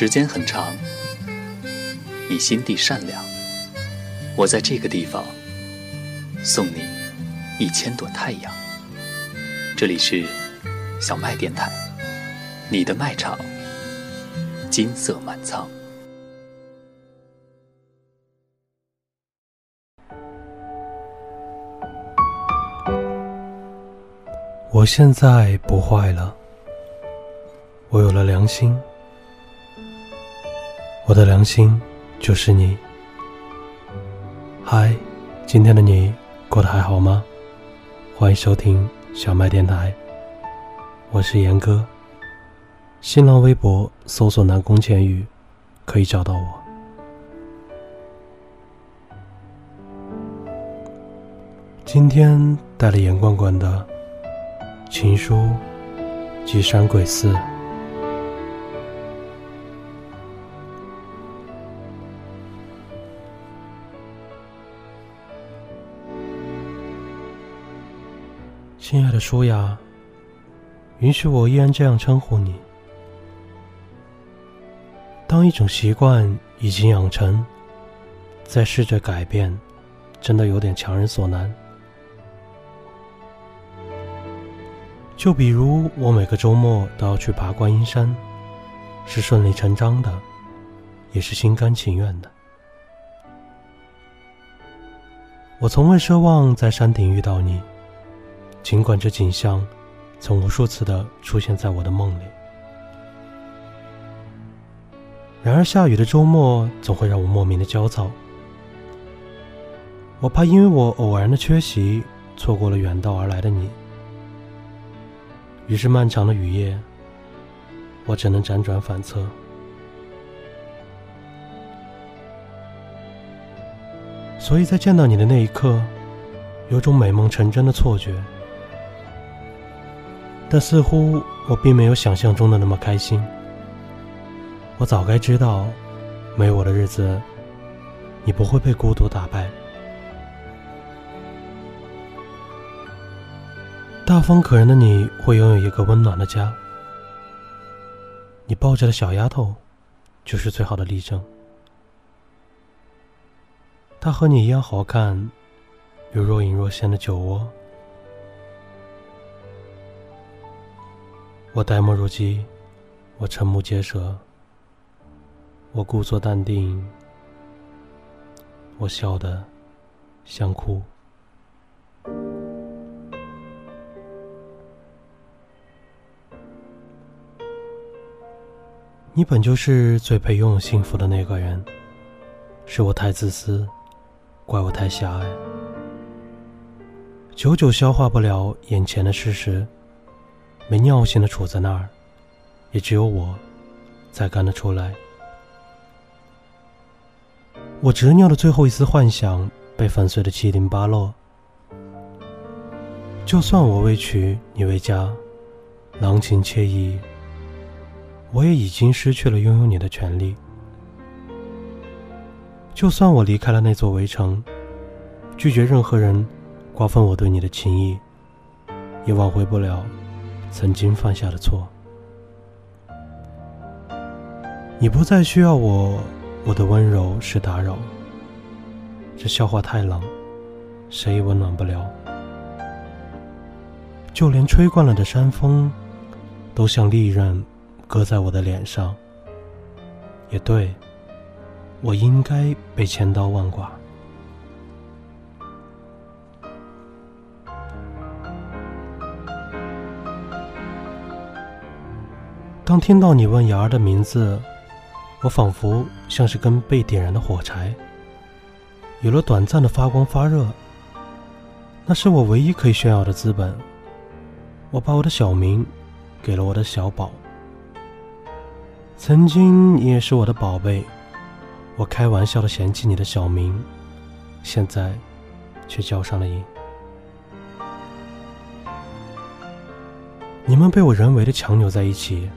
时间很长，你心地善良，我在这个地方送你一千朵太阳。这里是小麦电台，你的麦场，金色满仓。我现在不坏了，我有了良心。我的良心就是你。嗨，今天的你过得还好吗？欢迎收听小麦电台，我是严哥。新浪微博搜索“南宫千羽”，可以找到我。今天带了严罐罐的情书《寄山鬼寺》。亲爱的舒雅，允许我依然这样称呼你。当一种习惯已经养成，再试着改变，真的有点强人所难。就比如我每个周末都要去爬观音山，是顺理成章的，也是心甘情愿的。我从未奢望在山顶遇到你。尽管这景象曾无数次的出现在我的梦里，然而下雨的周末总会让我莫名的焦躁。我怕因为我偶然的缺席，错过了远道而来的你。于是漫长的雨夜，我只能辗转反侧。所以在见到你的那一刻，有种美梦成真的错觉。但似乎我并没有想象中的那么开心。我早该知道，没我的日子，你不会被孤独打败。大方可人的你会拥有一个温暖的家。你抱着的小丫头，就是最好的例证。她和你一样好看，有若隐若现的酒窝。我呆若鸡，我瞠目结舌，我故作淡定，我笑得想哭。你本就是最配拥有幸福的那个人，是我太自私，怪我太狭隘，久久消化不了眼前的事实。没尿性的杵在那儿，也只有我，才干得出来。我执拗的最后一丝幻想被粉碎的七零八落。就算我为娶你为家，郎情妾意，我也已经失去了拥有你的权利。就算我离开了那座围城，拒绝任何人瓜分我对你的情谊，也挽回不了。曾经犯下的错，你不再需要我，我的温柔是打扰。这笑话太冷，谁也温暖不了。就连吹惯了的山风，都像利刃割在我的脸上。也对，我应该被千刀万剐。当听到你问瑶儿的名字，我仿佛像是根被点燃的火柴，有了短暂的发光发热。那是我唯一可以炫耀的资本。我把我的小名给了我的小宝。曾经你也是我的宝贝，我开玩笑的嫌弃你的小名，现在却叫上了瘾。你们被我人为的强扭在一起。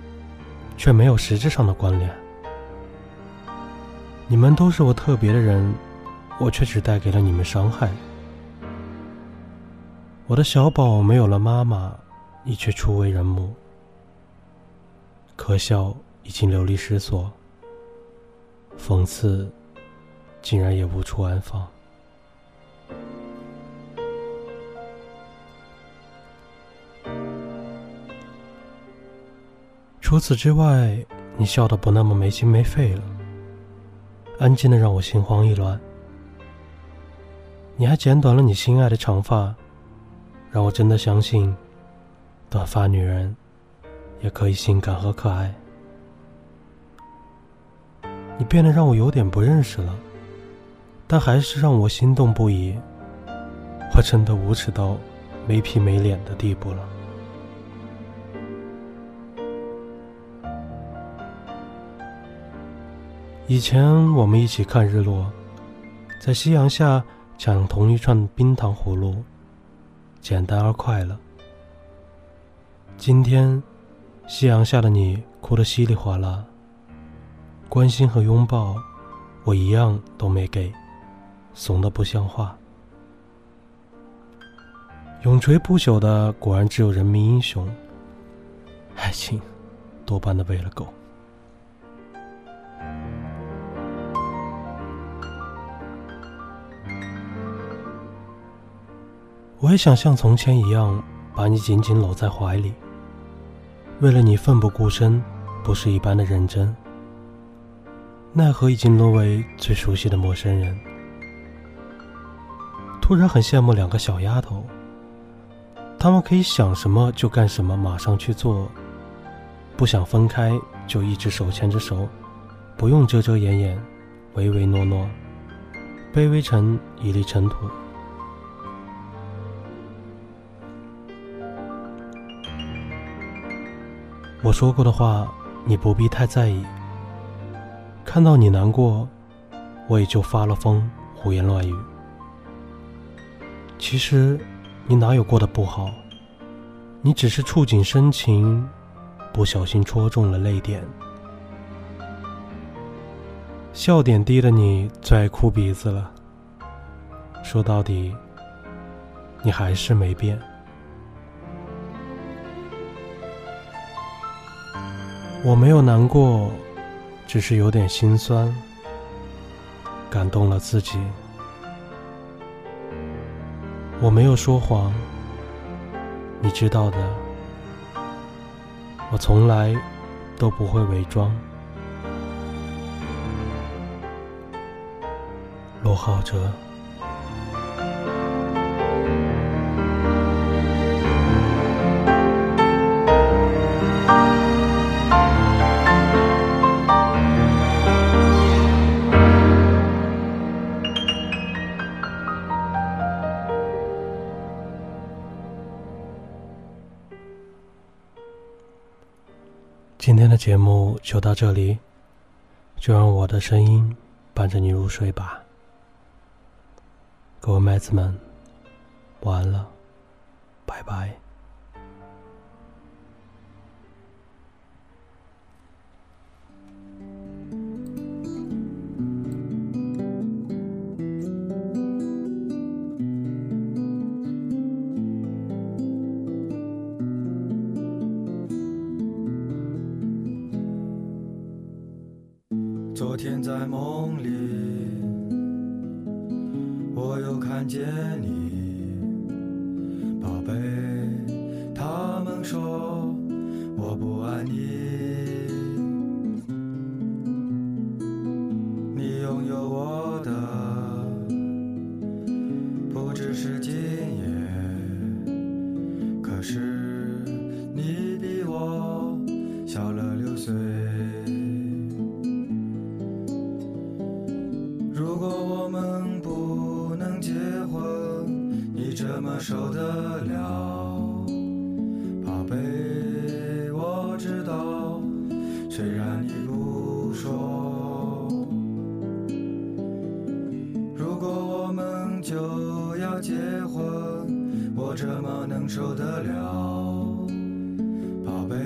却没有实质上的关联。你们都是我特别的人，我却只带给了你们伤害。我的小宝没有了妈妈，你却初为人母。可笑已经流离失所，讽刺竟然也无处安放。除此之外，你笑得不那么没心没肺了，安静的让我心慌意乱。你还剪短了你心爱的长发，让我真的相信，短发女人也可以性感和可爱。你变得让我有点不认识了，但还是让我心动不已。我真的无耻到没皮没脸的地步了。以前我们一起看日落，在夕阳下抢同一串冰糖葫芦，简单而快乐。今天，夕阳下的你哭得稀里哗啦，关心和拥抱，我一样都没给，怂得不像话。永垂不朽的果然只有人民英雄，爱情多半的喂了狗。我也想像从前一样，把你紧紧搂在怀里。为了你奋不顾身，不是一般的认真。奈何已经沦为最熟悉的陌生人。突然很羡慕两个小丫头，她们可以想什么就干什么，马上去做。不想分开，就一直手牵着手，不用遮遮掩掩，唯唯诺诺，卑微成一粒尘土。我说过的话，你不必太在意。看到你难过，我也就发了疯，胡言乱语。其实，你哪有过得不好？你只是触景生情，不小心戳中了泪点。笑点低的你最爱哭鼻子了。说到底，你还是没变。我没有难过，只是有点心酸，感动了自己。我没有说谎，你知道的，我从来都不会伪装。罗浩哲。节目就到这里，就让我的声音伴着你入睡吧。各位麦子们，晚安了，拜拜。昨天在梦里，我又看见你，宝贝。他们说我不爱你，你拥有我的不只是今夜，可是结婚，我怎么能受得了？宝贝，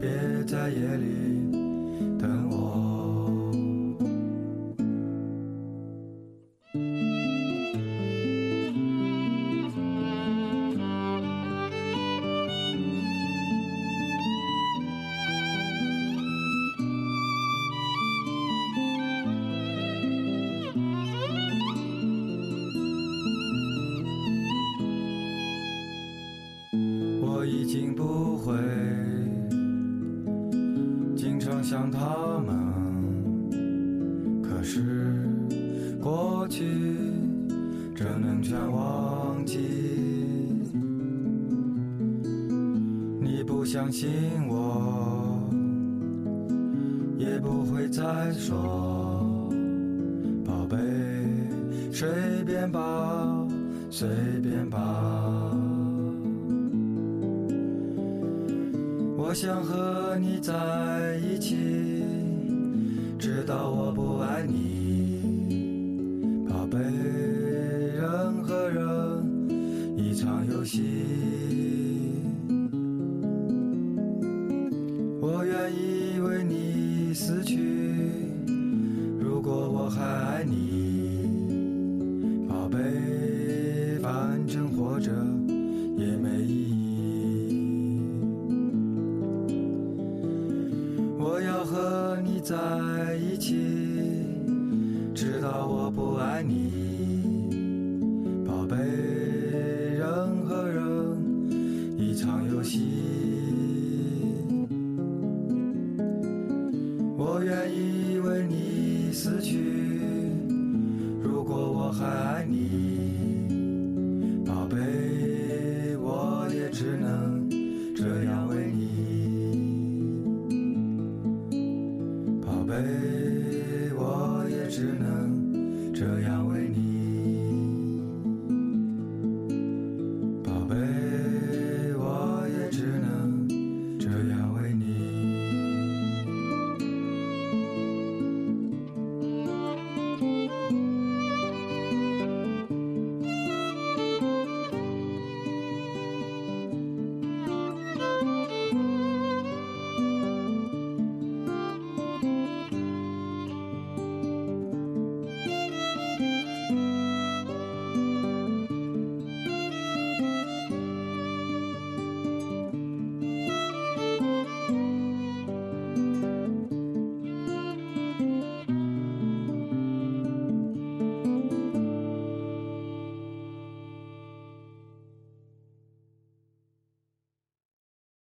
别在夜里过去只能全忘记？你不相信我，也不会再说，宝贝，随便吧，随便吧。我想和你在一起，直到我不爱你，宝贝。人和人一场游戏，我愿意为你死去。如果我还爱你，宝贝，反正活着也没意义。我要和你在愿意为你死去。如果我还爱你宝贝。